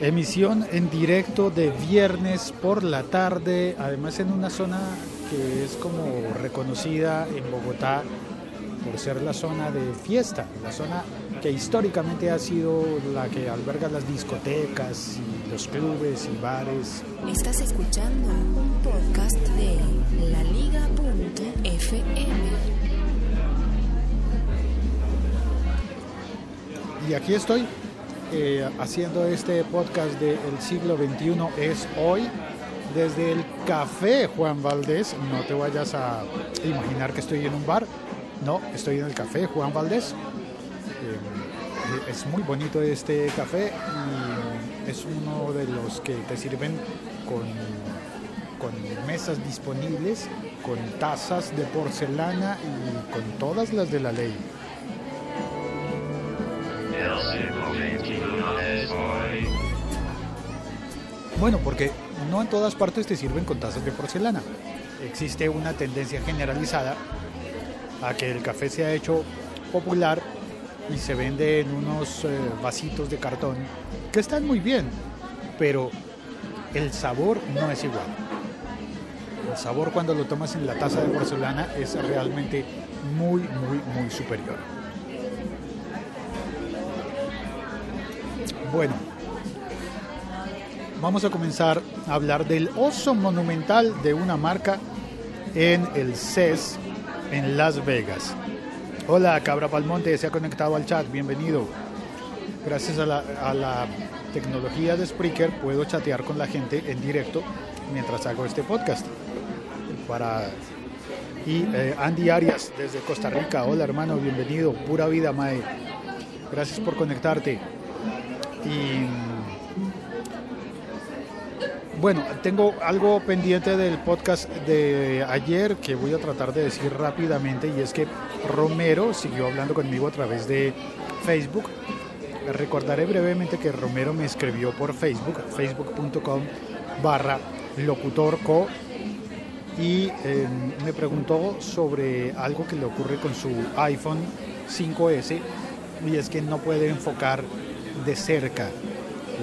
Emisión en directo de viernes por la tarde, además en una zona que es como reconocida en Bogotá por ser la zona de fiesta, la zona que históricamente ha sido la que alberga las discotecas y los clubes y bares. Estás escuchando un podcast de laliga.fm. Y aquí estoy eh, haciendo este podcast del siglo XXI es hoy desde el Café Juan Valdés. No te vayas a imaginar que estoy en un bar. No, estoy en el Café Juan Valdés. Eh, es muy bonito este café y es uno de los que te sirven con, con mesas disponibles, con tazas de porcelana y con todas las de la ley. Bueno, porque no en todas partes te sirven con tazas de porcelana. Existe una tendencia generalizada a que el café se ha hecho popular y se vende en unos eh, vasitos de cartón que están muy bien, pero el sabor no es igual. El sabor cuando lo tomas en la taza de porcelana es realmente muy, muy, muy superior. Bueno, vamos a comenzar a hablar del oso monumental de una marca en el CES en Las Vegas. Hola, Cabra Palmonte, se ha conectado al chat, bienvenido. Gracias a la, tecnología de Spreaker puedo chatear con la gente en directo mientras hago este podcast. Para y eh, Andy Arias desde Costa Rica, hola hermano, bienvenido, pura vida Mae. Gracias por conectarte. Y bueno, tengo algo pendiente del podcast de ayer que voy a tratar de decir rápidamente y es que Romero siguió hablando conmigo a través de Facebook. Recordaré brevemente que Romero me escribió por Facebook, facebook.com barra locutorco y em, me preguntó sobre algo que le ocurre con su iPhone 5S y es que no puede enfocar de cerca.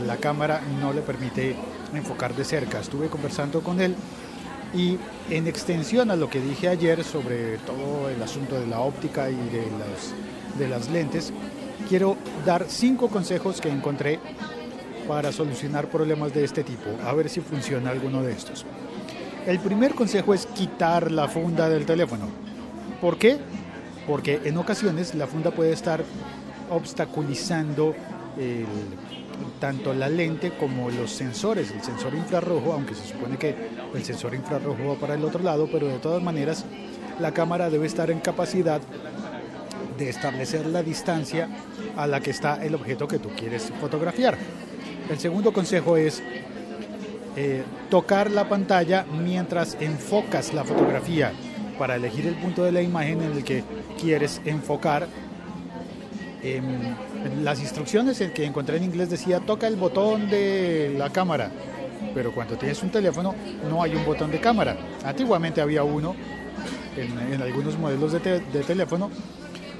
La cámara no le permite enfocar de cerca. Estuve conversando con él y en extensión a lo que dije ayer sobre todo el asunto de la óptica y de las, de las lentes, quiero dar cinco consejos que encontré para solucionar problemas de este tipo, a ver si funciona alguno de estos. El primer consejo es quitar la funda del teléfono. ¿Por qué? Porque en ocasiones la funda puede estar obstaculizando tanto la lente como los sensores, el sensor infrarrojo, aunque se supone que el sensor infrarrojo va para el otro lado, pero de todas maneras la cámara debe estar en capacidad de establecer la distancia a la que está el objeto que tú quieres fotografiar. El segundo consejo es eh, tocar la pantalla mientras enfocas la fotografía para elegir el punto de la imagen en el que quieres enfocar las instrucciones que encontré en inglés decía toca el botón de la cámara, pero cuando tienes un teléfono no hay un botón de cámara. Antiguamente había uno en, algunos modelos de, de, teléfono,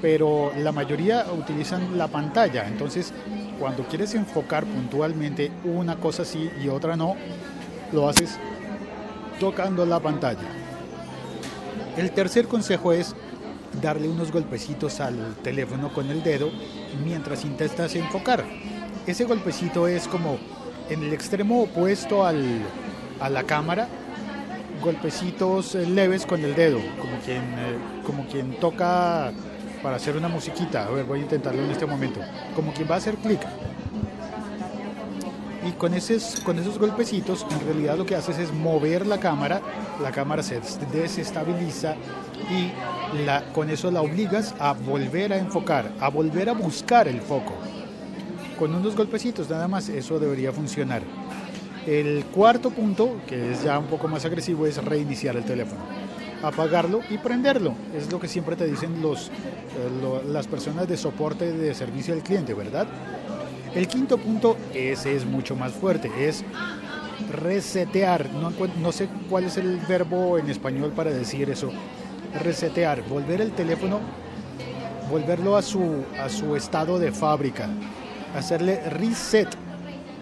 pero la mayoría utilizan la pantalla. Entonces, cuando quieres enfocar puntualmente una cosa sí y otra no, lo haces tocando la pantalla. El tercer consejo es darle unos golpecitos al teléfono con el dedo mientras intentas enfocar. Ese golpecito es como en el extremo opuesto al, a la cámara, golpecitos eh, leves con el dedo, como quien, eh, como quien toca para hacer una musiquita. A ver, voy a intentarlo en este momento. Como quien va a hacer clic. Y con esos, con esos golpecitos, en realidad lo que haces es mover la cámara, la cámara se desestabiliza y con eso la obligas a volver a enfocar, a volver a buscar el foco. Con unos golpecitos nada más eso debería funcionar. El cuarto punto, que es ya un poco más agresivo, es reiniciar el teléfono. Apagarlo y prenderlo. Es lo que siempre te dicen los, eh, las personas de soporte de servicio al cliente, ¿verdad? El quinto punto, ese es mucho más fuerte, es resetear. No, no sé cuál es el verbo en español para decir eso resetear, volver el teléfono, volverlo a su, a su estado de fábrica, hacerle reset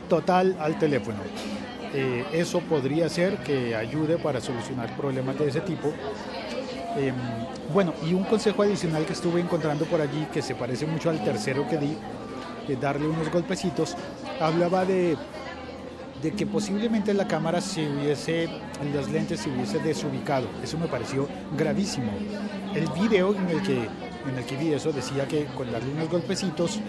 total al teléfono. Eh, eso podría ser que ayude para solucionar problemas de ese tipo. Em, bueno, y un consejo adicional que estuve encontrando por allí, que se parece mucho al tercero que di, de darle unos golpecitos, hablaba de, de que posiblemente la cámara se hubiese, las lentes se hubiese desubicado. Eso me pareció gravísimo. El video en el que, en el que vi eso decía que con darle unos golpecitos,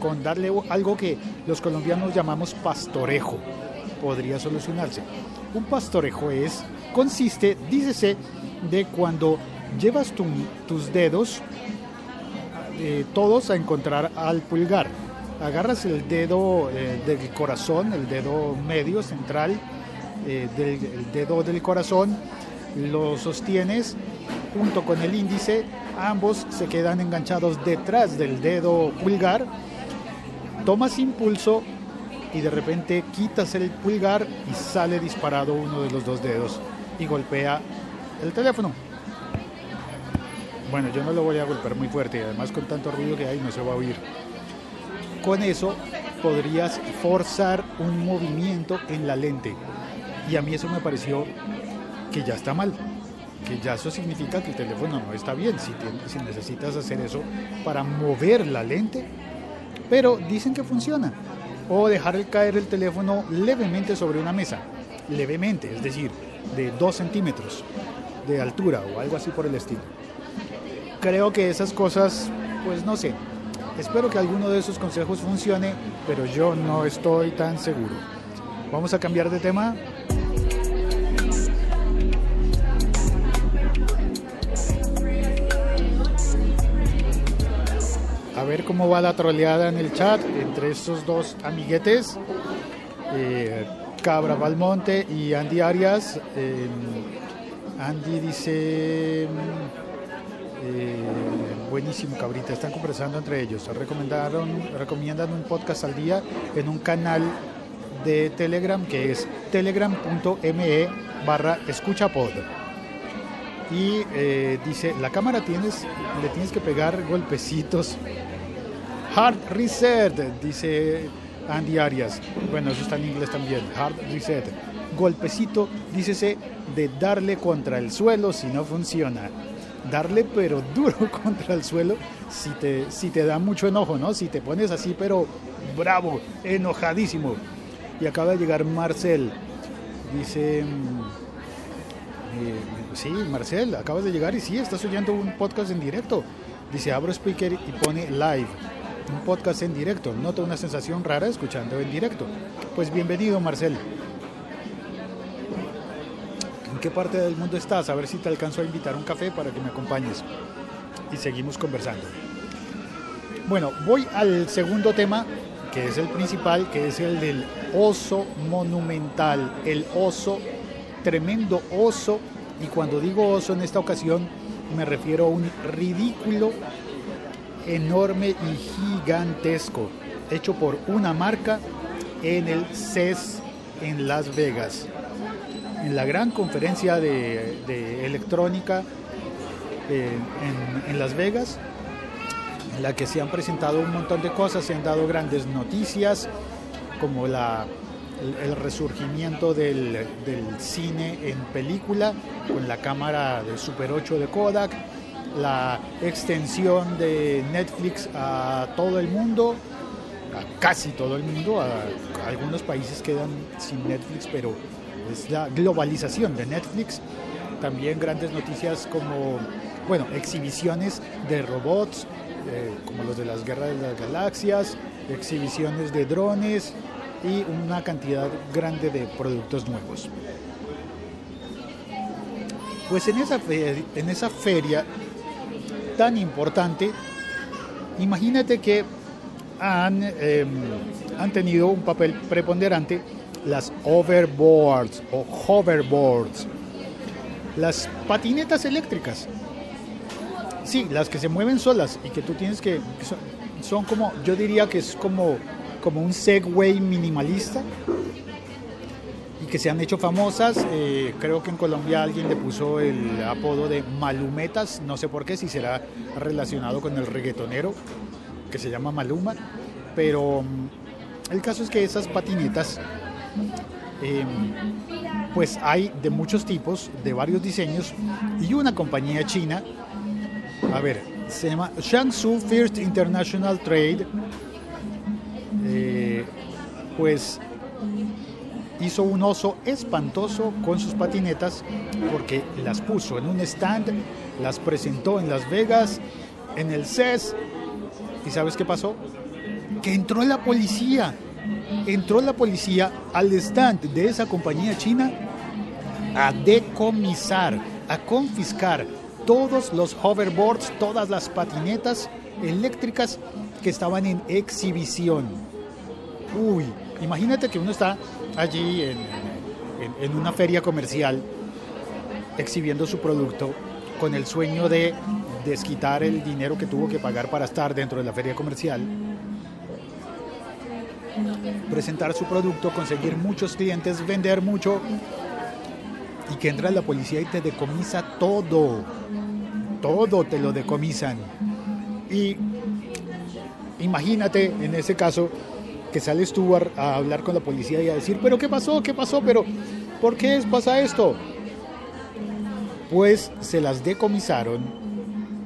con darle algo que los colombianos llamamos pastorejo, podría solucionarse. Un pastorejo es, consiste, dícese, de cuando llevas tus dedos eh, todos a encontrar al pulgar. Agarras el dedo eh, del corazón, el dedo medio central eh, el dedo del corazón, lo sostienes junto con el índice, ambos se quedan enganchados detrás del dedo pulgar, tomas impulso y de repente quitas el pulgar y sale disparado uno de los dos dedos y golpea el teléfono. Bueno, yo no lo voy a golpear muy fuerte, además con tanto ruido que hay no se va a oír. Con eso podrías forzar un movimiento en la lente. Y a mí eso me pareció que ya está mal, que ya eso significa que el teléfono no está bien, si, si necesitas hacer eso para mover la lente. Pero dicen que funciona. O dejar caer el teléfono levemente sobre una mesa. Levemente, es decir, de 2 centímetros de altura o algo así por el estilo. Creo que esas cosas, pues no sé. Espero que alguno de esos consejos funcione, pero yo no estoy tan seguro. Vamos a cambiar de tema. A ver cómo va la troleada en el chat entre estos dos amiguetes. Eh, Cabra Valmonte y Andy Arias. Eh, Andy dice, eh, buenísimo cabrita, están conversando entre ellos. Recomendaron, recomiendan un podcast al día en un canal de Telegram que es telegram.me barra escuchapod. Y eh, dice, la cámara tienes, le tienes que pegar golpecitos. Hard reset, dice Andy Arias. Bueno, eso está en inglés también. Hard reset. Golpecito, dícese de darle contra el suelo si no funciona. Darle pero duro contra el suelo si te, si te da mucho enojo, ¿no? Si te pones así pero bravo, enojadísimo. Y acaba de llegar Marcel. Dice... Mm, eh, sí, Marcel, acabas de llegar y sí, estás oyendo un podcast en directo. Dice, abro speaker y pone live un podcast en directo. Nota una sensación rara escuchando en directo. Pues bienvenido, Marcel. ¿En qué parte del mundo estás? A ver si te alcanzo a invitar un café para que me acompañes. Y seguimos conversando. Bueno, voy al segundo tema, que es el principal, que es el del oso monumental. El oso, tremendo oso. Y cuando digo oso en esta ocasión, me refiero a un ridículo enorme y gigantesco, hecho por una marca en el CES en Las Vegas. En la gran conferencia de, electrónica eh, en, Las Vegas, en la que se han presentado un montón de cosas, se han dado grandes noticias, como la, el, resurgimiento del, cine en película, con la cámara de Super 8 de Kodak, la extensión de Netflix a todo el mundo, a casi todo el mundo, a, algunos países quedan sin Netflix, pero es la globalización de Netflix. También grandes noticias como, bueno, exhibiciones de robots, eh, como los de las guerras de las galaxias, exhibiciones de drones y una cantidad grande de productos nuevos. Pues en esa, en esa feria tan importante, imagínate que han, em, han tenido un papel preponderante las overboards o hoverboards, las patinetas eléctricas. Sí, las que se mueven solas y que tú tienes que... Son, como, yo diría que es como, como un Segway minimalista, que se han hecho famosas. Eh, creo que en Colombia alguien le puso el apodo de Malumetas, no sé por qué, si será relacionado con el reggaetonero que se llama Maluma, pero mm, El caso es que esas patinetas, em, pues hay de muchos tipos, de varios diseños, y una compañía china, a ver, se llama Shangsu First International Trade, eh, pues hizo un oso espantoso con sus patinetas porque las puso en un stand, las presentó en Las Vegas, en el CES. ¿Y sabes qué pasó? Que entró la policía. Entró la policía al stand de esa compañía china a decomisar, a confiscar todos los hoverboards, todas las patinetas eléctricas que estaban en exhibición. Uy, imagínate que uno está allí en, una feria comercial exhibiendo su producto con el sueño de desquitar el dinero que tuvo que pagar para estar dentro de la feria comercial, presentar su producto, conseguir muchos clientes, vender mucho y que entra la policía y te decomisa todo, todo te lo decomisan. Y imagínate en ese caso que sale Stuart a hablar con la policía y a decir, pero ¿qué pasó? ¿Qué pasó? Pero ¿por qué pasa esto? Pues se las decomisaron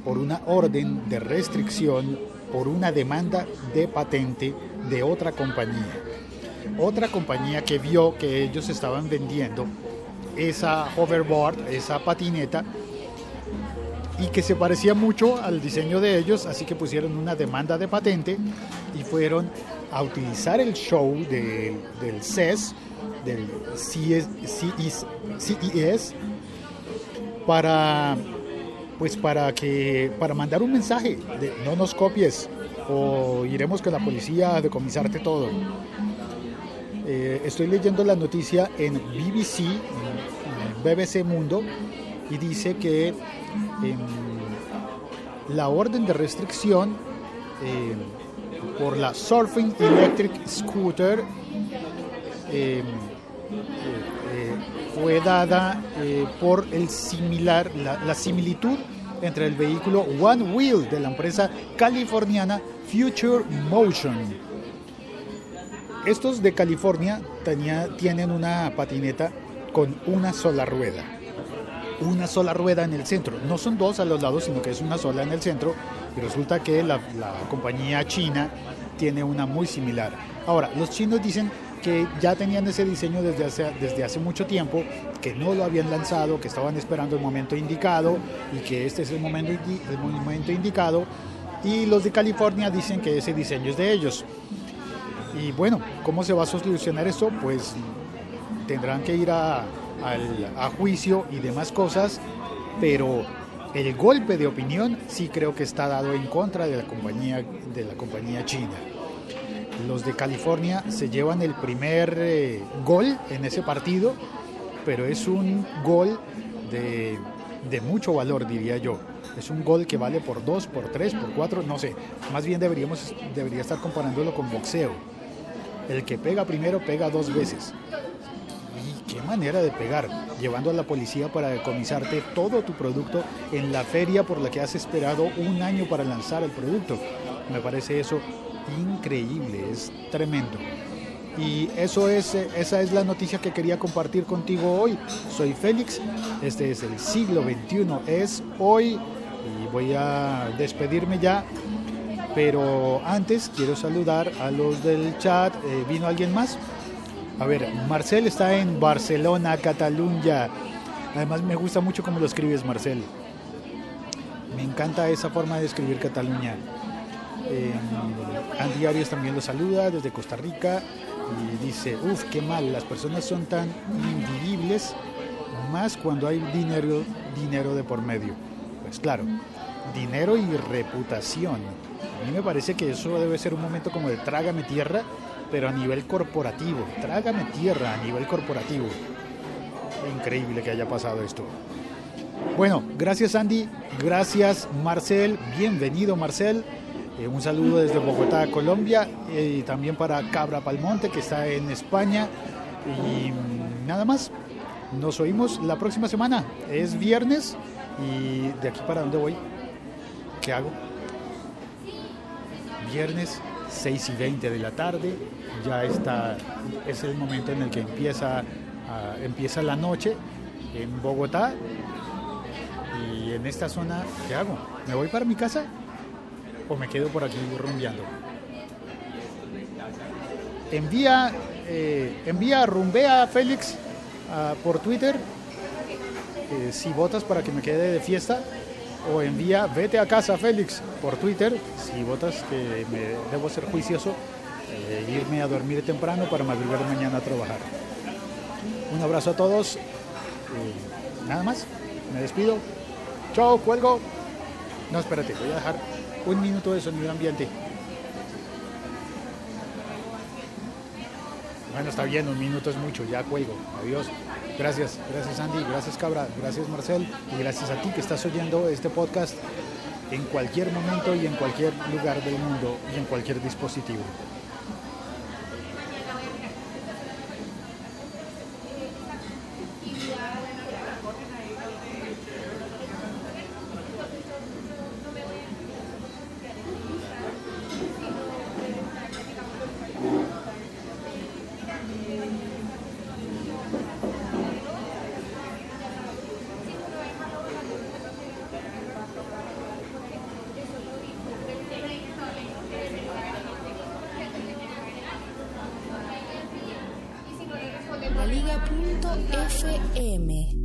por una orden de restricción, por una demanda de patente de otra compañía. Otra compañía que vio que ellos estaban vendiendo esa hoverboard, esa patineta, y que se parecía mucho al diseño de ellos, así que pusieron una demanda de patente y fueron a utilizar el show del CES, del CES, CES, para pues para que para mandar un mensaje de no nos copies o iremos con la policía a decomisarte todo. Eh, estoy leyendo la noticia en BBC, BBC Mundo, y dice que em, la orden de restricción em, por la Surfing Electric Scooter em, eh, eh, fue dada por el similar, la, similitud entre el vehículo One Wheel de la empresa californiana Future Motion. Estos de California tienen una patineta con una sola rueda una sola rueda en el centro. No son dos a los lados, sino que es una sola en el centro. Y resulta que la, compañía china tiene una muy similar. Ahora, los chinos dicen que ya tenían ese diseño desde hace, desde hace mucho tiempo, que no lo habían lanzado, que estaban esperando el momento indicado y que este es el momento, el momento indicado. Y los de California dicen que ese diseño es de ellos. Y bueno, ¿cómo se va a solucionar eso? Pues tendrán que ir a, a juicio y demás cosas, pero el golpe de opinión sí creo que está dado en contra de la compañía, de la compañía china. Los de California se llevan el primer eh, gol en ese partido, pero es un gol de, de, mucho valor, diría yo. Es un gol que vale por dos, por tres, por cuatro, no sé. Más bien deberíamos, debería estar comparándolo con boxeo. El que pega primero pega dos veces qué manera de pegar, llevando a la policía para decomisarte todo tu producto en la feria por la que has esperado un año para lanzar el producto. Me parece eso increíble, es tremendo. Y eso es, esa es la noticia que quería compartir contigo hoy. Soy Félix, este es el siglo XXI, es hoy y voy a despedirme ya. Pero antes quiero saludar a los del chat. Eh, ¿Vino alguien más? A ver, Marcel está en Barcelona, Cataluña. Además me gusta mucho cómo lo escribes, Marcel. Me encanta esa forma de escribir Cataluña. Eh, Andy Arias también lo saluda desde Costa Rica y dice, uff, qué mal, las personas son tan invivibles, más cuando hay dinero, dinero de por medio. Pues claro, dinero y reputación. A mí me parece que eso debe ser un momento como de trágame tierra pero a nivel corporativo. Trágame tierra a nivel corporativo. Increíble que haya pasado esto. Bueno, gracias Andy, gracias Marcel, bienvenido Marcel. Eh, un saludo desde Bogotá, Colombia, eh, y también para Cabra Palmonte, que está en España. Y nada más, nos oímos la próxima semana. Es viernes y de aquí para dónde voy, ¿qué hago? Viernes 6 y 20 de la tarde, ya está, es el momento en el que empieza, empieza la noche en Bogotá. Y en esta zona, ¿qué hago? ¿Me voy para mi casa o me quedo por aquí rumbeando? Envía, eh, envía rumbea a Félix ah, por Twitter eh, si votas para que me quede de fiesta o envía vete a casa Félix por Twitter si votas que me debo ser juicioso eh, irme a dormir temprano para madrugar mañana a trabajar. Un abrazo a todos nada más me despido. Chao cuelgo no espérate voy a dejar un minuto de sonido ambiente. Bueno está bien un minuto es mucho ya cuelgo. Adiós. Gracias, gracias Andy, gracias Cabra, gracias Marcel y gracias a ti que estás oyendo este podcast en cualquier momento y en cualquier lugar del mundo y en cualquier dispositivo. Conectados.